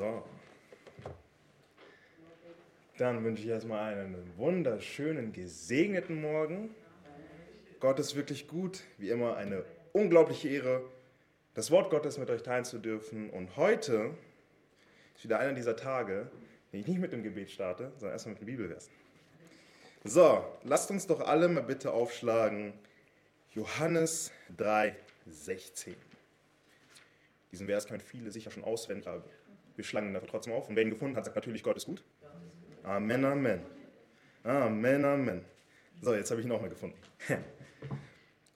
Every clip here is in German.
So. Dann wünsche ich erstmal einen wunderschönen, gesegneten Morgen. Gott ist wirklich gut, wie immer eine unglaubliche Ehre, das Wort Gottes mit euch teilen zu dürfen. Und heute ist wieder einer dieser Tage, den ich nicht mit dem Gebet starte, sondern erstmal mit dem Bibelvers. So, lasst uns doch alle mal bitte aufschlagen. Johannes 3, 16. Diesen Vers können viele sicher schon auswendig, aber wir schlagen ihn dafür trotzdem auf. Und wer ihn gefunden hat, sagt natürlich, Gott ist gut. Amen, Amen. Amen, Amen. So, jetzt habe ich ihn auch mal gefunden.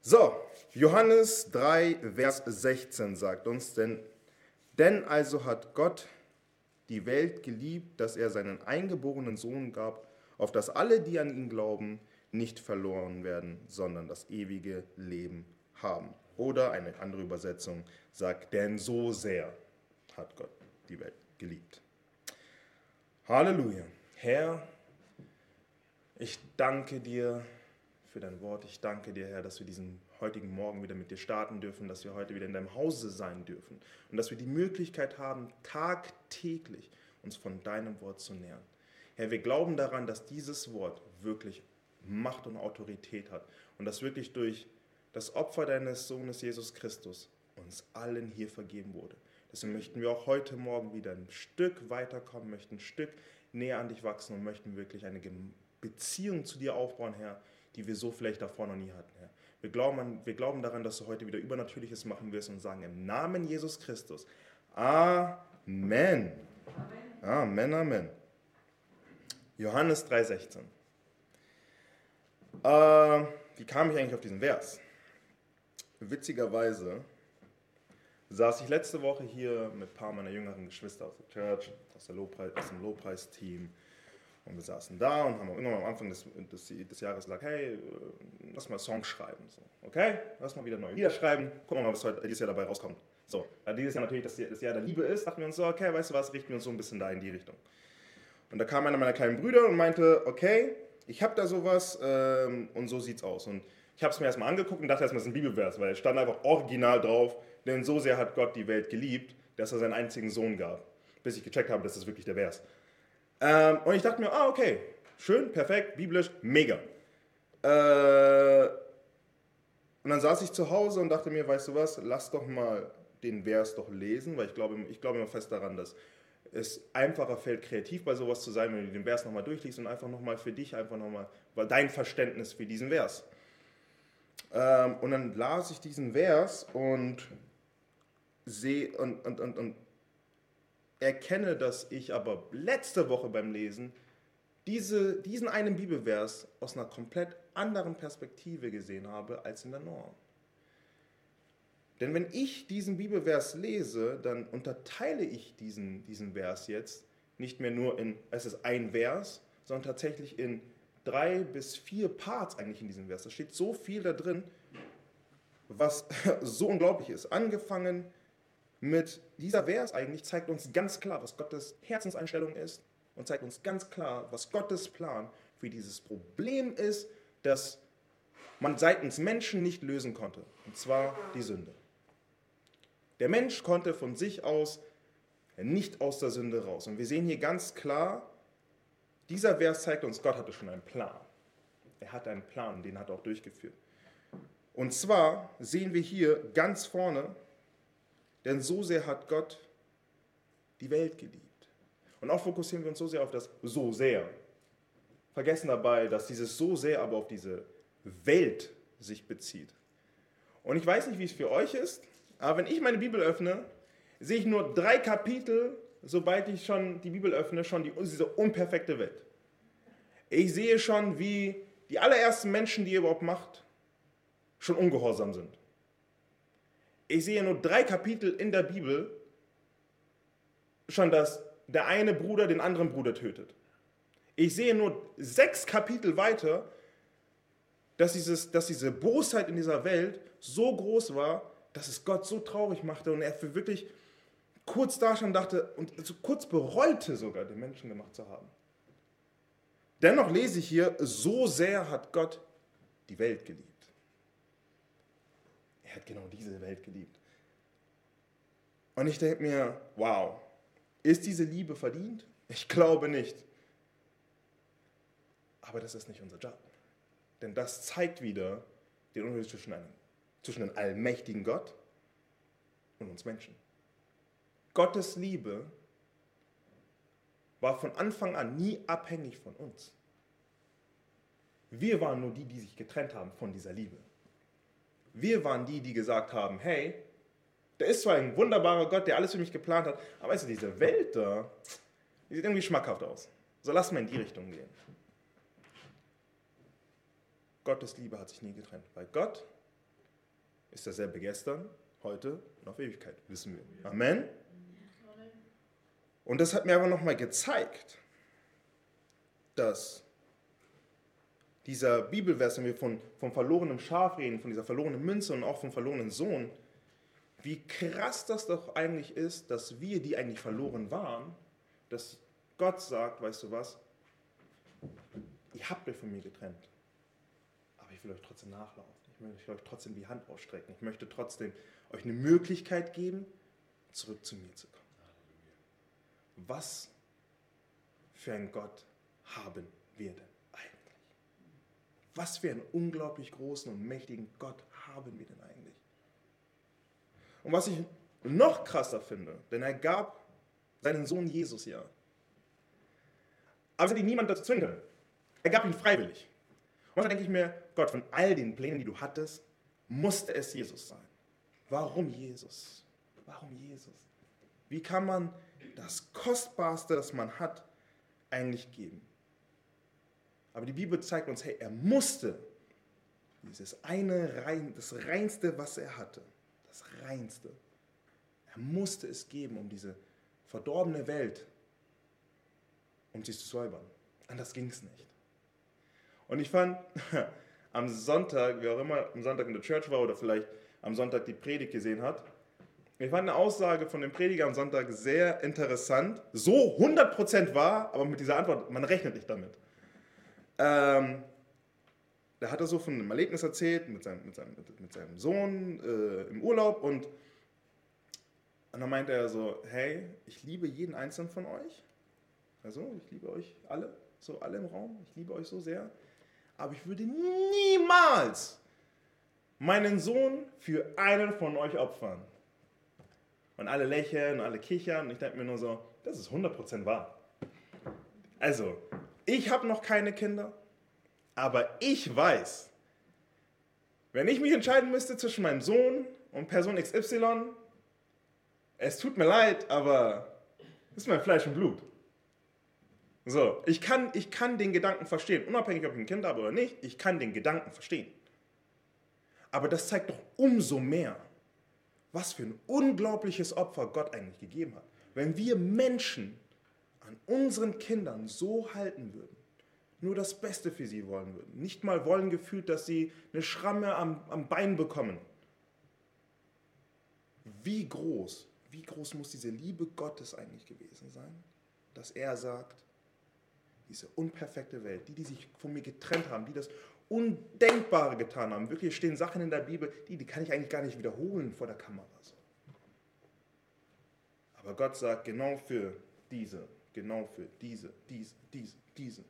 So, Johannes 3, Vers 16 sagt uns, denn, denn also hat Gott die Welt geliebt, dass er seinen eingeborenen Sohn gab, auf dass alle, die an ihn glauben, nicht verloren werden, sondern das ewige Leben haben. Oder eine andere Übersetzung sagt, denn so sehr hat Gott die Welt geliebt. Halleluja. Herr, ich danke dir für dein Wort. Ich danke dir, Herr, dass wir diesen heutigen Morgen wieder mit dir starten dürfen, dass wir heute wieder in deinem Hause sein dürfen und dass wir die Möglichkeit haben, tagtäglich uns von deinem Wort zu nähern. Herr, wir glauben daran, dass dieses Wort wirklich Macht und Autorität hat und dass wirklich durch das Opfer deines Sohnes Jesus Christus uns allen hier vergeben wurde. Deswegen möchten wir auch heute Morgen wieder ein Stück weiterkommen, möchten ein Stück näher an dich wachsen und möchten wirklich eine Beziehung zu dir aufbauen, Herr, die wir so vielleicht davor noch nie hatten, Herr. Wir glauben, an, wir glauben daran, dass du heute wieder Übernatürliches machen wirst und sagen im Namen Jesus Christus. Amen. Amen, Amen. Amen. Johannes 3,16. Äh, wie kam ich eigentlich auf diesen Vers? Witzigerweise saß ich letzte Woche hier mit ein paar meiner jüngeren Geschwister aus der Church, aus, der Lobpreis, aus dem Lobpreisteam. Und wir saßen da und haben irgendwann am Anfang des, des, des, Jahres gesagt, hey, lass mal Songs schreiben. So, okay, lass mal wieder neue Lieder schreiben. Gucken wir mal, was heute dieses Jahr dabei rauskommt. So, dieses Jahr natürlich das, das Jahr der Liebe ist, dachten wir uns so, okay, weißt du was, richten wir uns so ein bisschen da in die Richtung. Und da kam einer meiner kleinen Brüder und meinte, okay, ich habe da sowas ähm, und so sieht's aus. Und ich habe es mir erstmal angeguckt und dachte erstmal, es ist ein Bibelvers, weil es stand einfach original drauf, denn so sehr hat Gott die Welt geliebt, dass er seinen einzigen Sohn gab. Bis ich gecheckt habe, das ist wirklich der Vers. Ähm, und ich dachte mir, ah, okay, schön, perfekt, biblisch, mega. Äh, und dann saß ich zu Hause und dachte mir, weißt du was, lass doch mal den Vers doch lesen, weil ich glaube, ich glaube immer fest daran, dass es einfacher fällt, kreativ bei sowas zu sein, wenn du den Vers nochmal durchliest und einfach nochmal für dich, einfach nochmal dein Verständnis für diesen Vers. Ähm, und dann las ich diesen Vers und sehe und, und, und, und erkenne, dass ich aber letzte Woche beim Lesen diese, diesen einen Bibelvers aus einer komplett anderen Perspektive gesehen habe als in der Norm. Denn wenn ich diesen Bibelvers lese, dann unterteile ich diesen, diesen Vers jetzt nicht mehr nur in, es ist ein Vers, sondern tatsächlich in drei bis vier Parts eigentlich in diesem Vers. Da steht so viel da drin, was so unglaublich ist. Angefangen mit dieser Vers eigentlich zeigt uns ganz klar, was Gottes Herzenseinstellung ist und zeigt uns ganz klar, was Gottes Plan für dieses Problem ist, das man seitens Menschen nicht lösen konnte. Und zwar die Sünde. Der Mensch konnte von sich aus nicht aus der Sünde raus. Und wir sehen hier ganz klar, dieser Vers zeigt uns, Gott hatte schon einen Plan. Er hatte einen Plan, den hat er auch durchgeführt. Und zwar sehen wir hier ganz vorne, denn so sehr hat Gott die Welt geliebt. Und auch fokussieren wir uns so sehr auf das so sehr. Vergessen dabei, dass dieses so sehr aber auf diese Welt sich bezieht. Und ich weiß nicht, wie es für euch ist, aber wenn ich meine Bibel öffne, sehe ich nur drei Kapitel, sobald ich schon die Bibel öffne, schon die, diese unperfekte Welt. Ich sehe schon, wie die allerersten Menschen, die ihr überhaupt macht, schon ungehorsam sind. Ich sehe nur drei Kapitel in der Bibel, schon dass der eine Bruder den anderen Bruder tötet. Ich sehe nur sechs Kapitel weiter, dass, dieses, dass diese Bosheit in dieser Welt so groß war, dass es Gott so traurig machte und er für wirklich kurz da schon dachte und so kurz bereute sogar, den Menschen gemacht zu haben. Dennoch lese ich hier, so sehr hat Gott die Welt geliebt. Er hat genau diese Welt geliebt. Und ich denke mir, wow, Ist diese Liebe verdient? Ich glaube nicht. Aber das ist nicht unser Job. Denn das zeigt wieder den Unterschied zwischen einem, zwischen einem allmächtigen Gott und uns Menschen. Gottes Liebe war von Anfang an nie abhängig von uns. Wir waren nur die, die sich getrennt haben von dieser Liebe. Wir waren die, die gesagt haben, hey, der ist zwar ein wunderbarer Gott, der alles für mich geplant hat, aber weißt du, diese Welt da, die sieht irgendwie schmackhaft aus. So lass mal in die Richtung gehen. Gottes Liebe hat sich nie getrennt, weil Gott ist derselbe gestern, heute und auf Ewigkeit, wissen wir. Amen. Und das hat mir aber nochmal gezeigt, dass dieser Bibelvers, wenn wir von, vom verlorenen Schaf reden, von dieser verlorenen Münze und auch vom verlorenen Sohn, wie krass das doch eigentlich ist, dass wir, die eigentlich verloren waren, dass Gott sagt, weißt du was, ihr habt euch von mir getrennt, aber ich will euch trotzdem nachlaufen. Ich möchte euch trotzdem die Hand ausstrecken. Ich möchte trotzdem euch eine Möglichkeit geben, zurück zu mir zu kommen. Was für ein Gott haben wir denn eigentlich? Was für einen unglaublich großen und mächtigen Gott haben wir denn eigentlich? Und was ich noch krasser finde, denn er gab seinen Sohn Jesus ja. Aber es hat ihn niemand dazu zwingen können. Er gab ihn freiwillig. Und dann denke ich mir, Gott, von all den Plänen, die du hattest, musste es Jesus sein. Warum Jesus? Warum Jesus? Wie kann man das Kostbarste, das man hat, eigentlich geben? Aber die Bibel zeigt uns, hey, er musste dieses eine rein, das reinste, was er hatte, das reinste, er musste es geben, um diese verdorbene Welt, um sie zu säubern. Anders ging es nicht. Und ich fand am Sonntag, wer auch immer am Sonntag in der Church war oder vielleicht am Sonntag die Predigt gesehen hat, ich fand eine Aussage von dem Prediger am Sonntag sehr interessant. So 100% wahr, aber mit dieser Antwort, man rechnet nicht damit. Ähm, da hat er so von einem Erlebnis erzählt mit seinem, mit seinem, mit seinem Sohn äh, im Urlaub und, und dann meinte er so, hey, ich liebe jeden einzelnen von euch. Also, ich liebe euch alle, so alle im Raum. Ich liebe euch so sehr aber ich würde niemals meinen Sohn für einen von euch opfern. Und alle lächeln alle kichern und ich denke mir nur so, das ist 100% wahr. Also, ich habe noch keine Kinder, aber ich weiß, wenn ich mich entscheiden müsste zwischen meinem Sohn und Person XY, es tut mir leid, aber das ist mein Fleisch und Blut. So, ich kann, ich kann den Gedanken verstehen, unabhängig ob ich ein Kind habe oder nicht, ich kann den Gedanken verstehen. Aber das zeigt doch umso mehr, was für ein unglaubliches Opfer Gott eigentlich gegeben hat. Wenn wir Menschen an unseren Kindern so halten würden, nur das Beste für sie wollen würden, nicht mal wollen gefühlt, dass sie eine Schramme am, am Bein bekommen. Wie groß, wie groß muss diese Liebe Gottes eigentlich gewesen sein, dass er sagt, diese unperfekte Welt, die, die sich von mir getrennt haben, die das Undenkbare getan haben. Wirklich stehen Sachen in der Bibel, die, die kann ich eigentlich gar nicht wiederholen vor der Kamera. Aber Gott sagt, genau für diese, genau für diese, diese, diese, diese,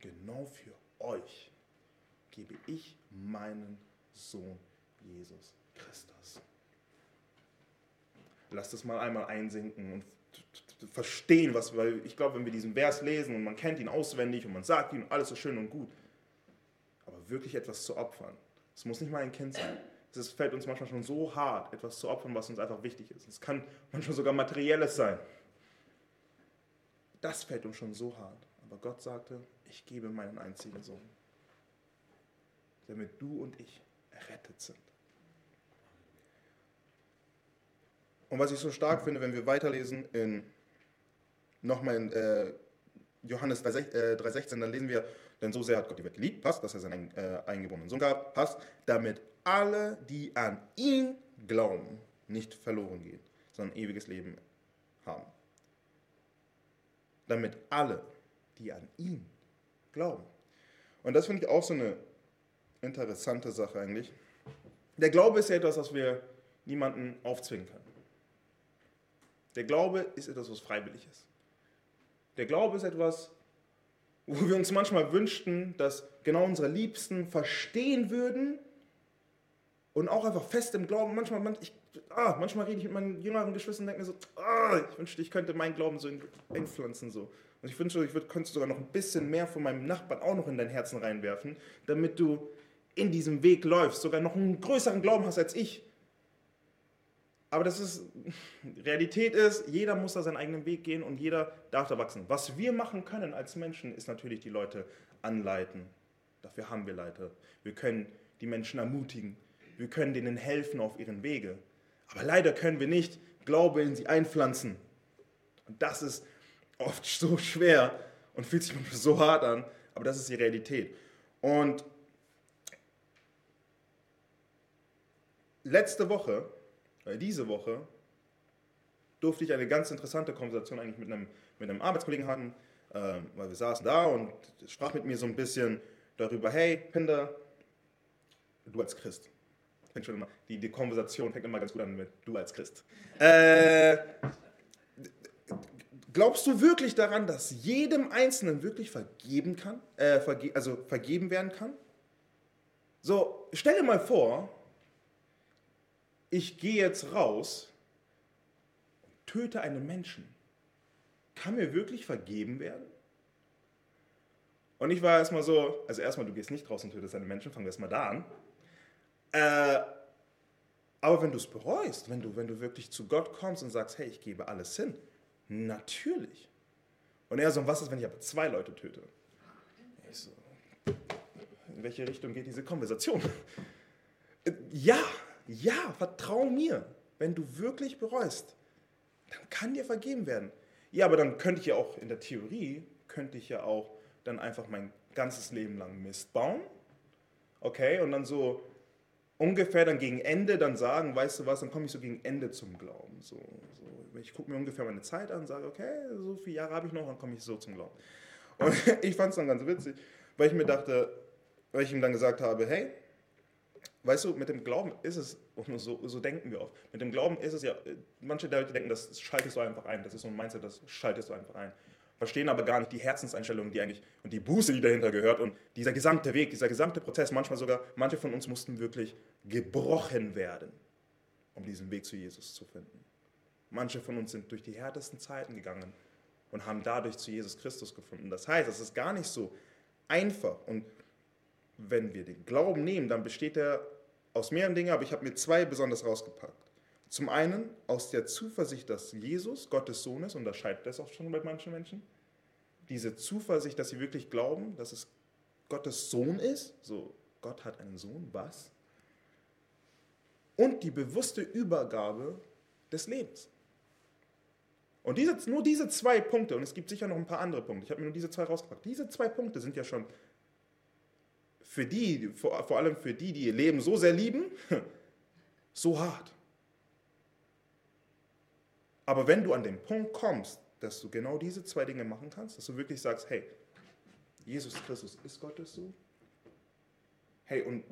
genau für euch gebe ich meinen Sohn Jesus Christus. Lasst es mal einmal einsinken und verstehen, was, weil ich glaube, wenn wir diesen Vers lesen und man kennt ihn auswendig und man sagt ihn, alles ist schön und gut, aber wirklich etwas zu opfern, es muss nicht mal ein Kind sein. Es fällt uns manchmal schon so hart, etwas zu opfern, was uns einfach wichtig ist. Es kann manchmal sogar materielles sein. Das fällt uns schon so hart. Aber Gott sagte, ich gebe meinen einzigen Sohn, damit du und ich errettet sind. Und was ich so stark finde, wenn wir weiterlesen in nochmal in äh, Johannes 3,16, äh, dann lesen wir, denn so sehr hat Gott die Welt geliebt, passt, dass er seinen äh, eingeborenen Sohn gab, passt, damit alle, die an ihn glauben, nicht verloren gehen, sondern ewiges Leben haben. Damit alle, die an ihn glauben. Und das finde ich auch so eine interessante Sache eigentlich. Der Glaube ist ja etwas, was wir niemanden aufzwingen können. Der Glaube ist etwas, was freiwillig ist. Der Glaube ist etwas, wo wir uns manchmal wünschten, dass genau unsere Liebsten verstehen würden und auch einfach fest im Glauben. Manchmal, man, ich, ah, manchmal rede ich mit meinen jüngeren Geschwistern und denke mir so, ah, ich wünschte, ich könnte meinen Glauben so einpflanzen. So. Und ich wünschte, ich würd, könnte sogar noch ein bisschen mehr von meinem Nachbarn auch noch in dein Herzen reinwerfen, damit du in diesem Weg läufst, sogar noch einen größeren Glauben hast als ich. Aber das ist, Realität ist, jeder muss da seinen eigenen Weg gehen und jeder darf da wachsen. Was wir machen können als Menschen, ist natürlich die Leute anleiten. Dafür haben wir Leiter. Wir können die Menschen ermutigen. Wir können denen helfen auf ihren Wege. Aber leider können wir nicht Glaube in sie einpflanzen. Und das ist oft so schwer und fühlt sich so hart an, aber das ist die Realität. Und letzte Woche weil diese Woche durfte ich eine ganz interessante Konversation eigentlich mit einem, mit einem Arbeitskollegen haben, äh, weil wir saßen da und sprach mit mir so ein bisschen darüber, hey, Pinder, du als Christ. Fängt schon immer, die, die Konversation fängt immer ganz gut an mit du als Christ. Äh, glaubst du wirklich daran, dass jedem Einzelnen wirklich vergeben kann, äh, verge also vergeben werden kann? So, stell dir mal vor, ich gehe jetzt raus und töte einen Menschen. Kann mir wirklich vergeben werden? Und ich war erstmal so, also erstmal, du gehst nicht raus und tötest einen Menschen, fangen wir erstmal da an. Äh, aber wenn du es bereust, wenn du, wenn du wirklich zu Gott kommst und sagst, hey, ich gebe alles hin, natürlich. Und er so, was ist, wenn ich aber zwei Leute töte? Ich so, in welche Richtung geht diese Konversation? Äh, ja, ja, vertrau mir. Wenn du wirklich bereust, dann kann dir vergeben werden. Ja, aber dann könnte ich ja auch in der Theorie, könnte ich ja auch dann einfach mein ganzes Leben lang Mist bauen. Okay, und dann so ungefähr dann gegen Ende dann sagen, weißt du was, dann komme ich so gegen Ende zum Glauben. So, so. Ich gucke mir ungefähr meine Zeit an und sage, okay, so viele Jahre habe ich noch, dann komme ich so zum Glauben. Und ich fand es dann ganz witzig, weil ich mir dachte, weil ich ihm dann gesagt habe, hey, weißt du, mit dem Glauben ist es, und so, so denken wir oft, mit dem Glauben ist es ja, manche Leute denken, das schaltest du einfach ein, das ist so ein Mindset, das schaltest du einfach ein. Verstehen aber gar nicht die Herzenseinstellung, die eigentlich, und die Buße, die dahinter gehört und dieser gesamte Weg, dieser gesamte Prozess, manchmal sogar, manche von uns mussten wirklich gebrochen werden, um diesen Weg zu Jesus zu finden. Manche von uns sind durch die härtesten Zeiten gegangen und haben dadurch zu Jesus Christus gefunden. Das heißt, es ist gar nicht so einfach. Und wenn wir den Glauben nehmen, dann besteht er aus mehreren Dingen, aber ich habe mir zwei besonders rausgepackt. Zum einen aus der Zuversicht, dass Jesus Gottes Sohn ist, unterscheidet das auch schon bei manchen Menschen. Diese Zuversicht, dass sie wirklich glauben, dass es Gottes Sohn ist. So, Gott hat einen Sohn, was? Und die bewusste Übergabe des Lebens. Und diese, nur diese zwei Punkte, und es gibt sicher noch ein paar andere Punkte, ich habe mir nur diese zwei rausgepackt, diese zwei Punkte sind ja schon für die, vor, vor allem für die, die ihr Leben so sehr lieben, so hart. Aber wenn du an den Punkt kommst, dass du genau diese zwei Dinge machen kannst, dass du wirklich sagst, hey, Jesus Christus ist Gottes Sohn. Hey, und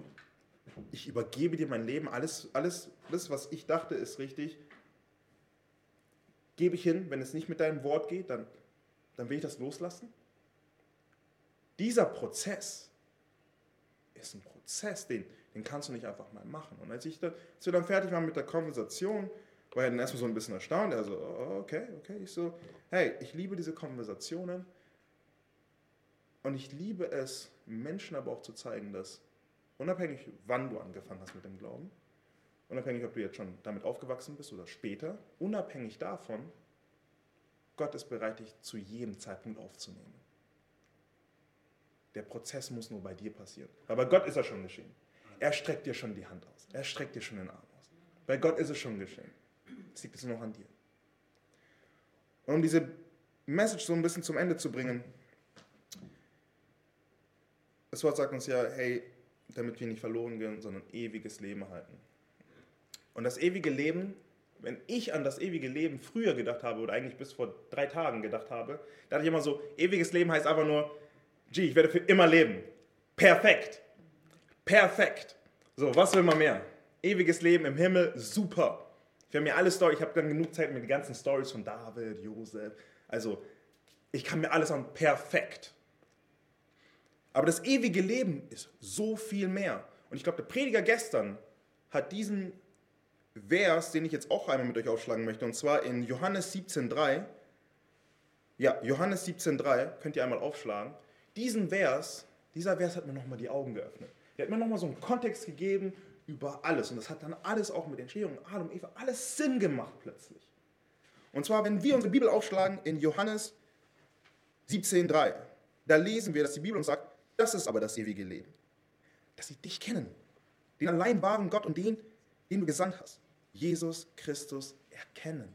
ich übergebe dir mein Leben, alles, alles, alles, was ich dachte, ist richtig, gebe ich hin. Wenn es nicht mit deinem Wort geht, dann, dann will ich das loslassen. Dieser Prozess, ist ein Prozess, den, den kannst du nicht einfach mal machen. Und als, ich da, als wir dann fertig waren mit der Konversation, war er dann erstmal so ein bisschen erstaunt. Er so, oh, okay, okay. Ich so, hey, ich liebe diese Konversationen und ich liebe es, Menschen aber auch zu zeigen, dass unabhängig, wann du angefangen hast mit dem Glauben, unabhängig, ob du jetzt schon damit aufgewachsen bist oder später, unabhängig davon, Gott ist bereit, dich zu jedem Zeitpunkt aufzunehmen. Der Prozess muss nur bei dir passieren. Aber Gott ist ja schon geschehen. Er streckt dir schon die Hand aus. Er streckt dir schon den Arm aus. Bei Gott ist es schon geschehen. Es liegt jetzt nur noch an dir. Und um diese Message so ein bisschen zum Ende zu bringen, das Wort sagt uns ja, hey, damit wir nicht verloren gehen, sondern ewiges Leben erhalten. Und das ewige Leben, wenn ich an das ewige Leben früher gedacht habe oder eigentlich bis vor drei Tagen gedacht habe, dachte ich immer so, ewiges Leben heißt einfach nur, G, ich werde für immer leben. Perfekt. Perfekt. So, was will man mehr? Ewiges Leben im Himmel, super. Ich habe mir alle Story, ich habe dann genug Zeit mit den ganzen Stories von David, Josef. Also, ich kann mir alles an perfekt. Aber das ewige Leben ist so viel mehr. Und ich glaube, der Prediger gestern hat diesen Vers, den ich jetzt auch einmal mit euch aufschlagen möchte, und zwar in Johannes 17,3. Ja, Johannes 17,3, könnt ihr einmal aufschlagen. Diesen Vers, dieser Vers hat mir nochmal die Augen geöffnet. Der hat mir nochmal so einen Kontext gegeben über alles. Und das hat dann alles auch mit Entstehung, Adam, Eva, alles Sinn gemacht plötzlich. Und zwar, wenn wir unsere Bibel aufschlagen in Johannes 17,3, da lesen wir, dass die Bibel uns sagt, das ist aber das ewige Leben. Dass sie dich kennen, den allein wahren Gott und den, den du gesandt hast. Jesus Christus erkennen.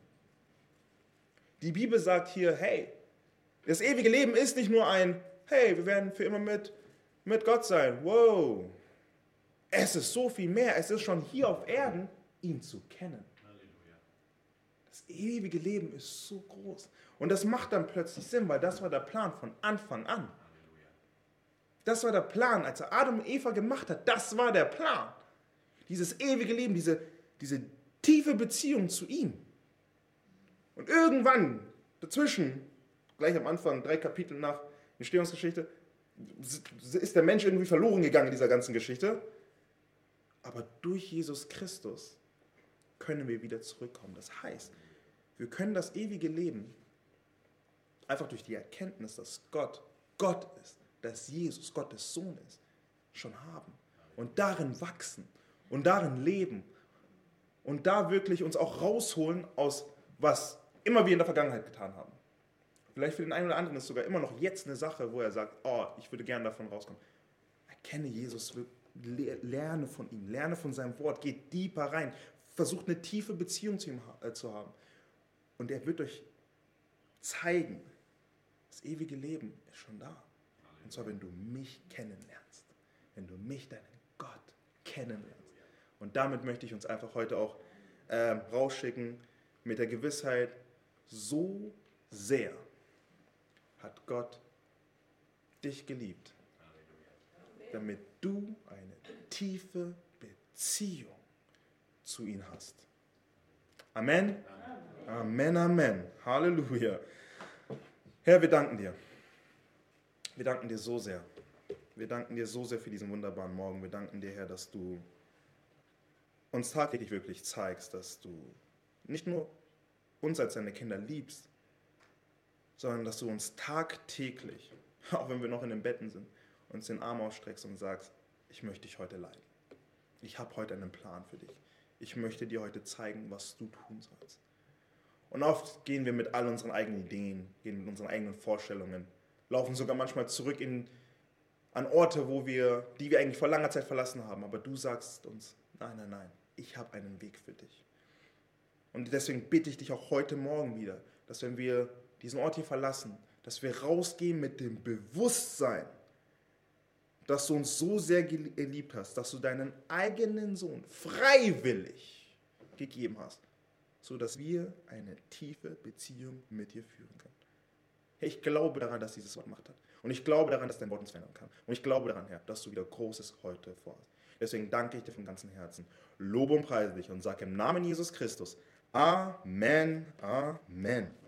Die Bibel sagt hier, hey, das ewige Leben ist nicht nur ein, hey, wir werden für immer mit, mit Gott sein. Wow, es ist so viel mehr. Es ist schon hier auf Erden, ihn zu kennen. Das ewige Leben ist so groß. Und das macht dann plötzlich Sinn, weil das war der Plan von Anfang an. Das war der Plan, als er Adam und Eva gemacht hat. Das war der Plan. Dieses ewige Leben, diese, diese tiefe Beziehung zu ihm. Und irgendwann dazwischen, gleich am Anfang, drei Kapitel nach Entstehungsgeschichte, ist der Mensch irgendwie verloren gegangen in dieser ganzen Geschichte. Aber durch Jesus Christus können wir wieder zurückkommen. Das heißt, wir können das ewige Leben einfach durch die Erkenntnis, dass Gott Gott ist, dass Jesus Gottes Sohn ist, schon haben. Und darin wachsen und darin leben. Und da wirklich uns auch rausholen aus, was immer wir in der Vergangenheit getan haben. Vielleicht für den einen oder anderen ist sogar immer noch jetzt eine Sache, wo er sagt, oh, ich würde gerne davon rauskommen. Erkenne Jesus lerne von ihm, lerne von seinem Wort, geht tiefer rein, versucht eine tiefe Beziehung zu ihm äh, zu haben. Und er wird euch zeigen, das ewige Leben ist schon da. Und zwar, wenn du mich kennenlernst, wenn du mich, deinen Gott, kennenlernst. Und damit möchte ich uns einfach heute auch äh, rausschicken mit der Gewissheit, so sehr hat Gott dich geliebt, damit du eine tiefe Beziehung zu ihm hast. Amen. Amen, Amen. Halleluja. Herr, wir danken dir. Wir danken dir so sehr. Wir danken dir so sehr für diesen wunderbaren Morgen. Wir danken dir, Herr, dass du uns tagtäglich wirklich zeigst, dass du nicht nur uns als deine Kinder liebst, sondern dass du uns tagtäglich, auch wenn wir noch in den Betten sind, uns den Arm ausstreckst und sagst, ich möchte dich heute leiden. Ich habe heute einen Plan für dich. Ich möchte dir heute zeigen, was du tun sollst. Und oft gehen wir mit all unseren eigenen Ideen, gehen mit unseren eigenen Vorstellungen, laufen sogar manchmal zurück in, an Orte, wo wir, die wir eigentlich vor langer Zeit verlassen haben. Aber du sagst uns, nein, nein, nein, ich habe einen Weg für dich. Und deswegen bitte ich dich auch heute Morgen wieder, dass wenn wir diesen Ort hier verlassen, dass wir rausgehen mit dem Bewusstsein, dass du uns so sehr geliebt hast, dass du deinen eigenen Sohn freiwillig gegeben hast, so dass wir eine tiefe Beziehung mit dir führen können. ich glaube daran, dass dieses Wort Macht hat. Und ich glaube daran, dass dein Wort uns verändern kann. Und ich glaube daran, Herr, dass du wieder Großes heute vorhast. Deswegen danke ich dir von ganzem Herzen. Lobe und preise dich und sage im Namen Jesus Christus Amen, Amen.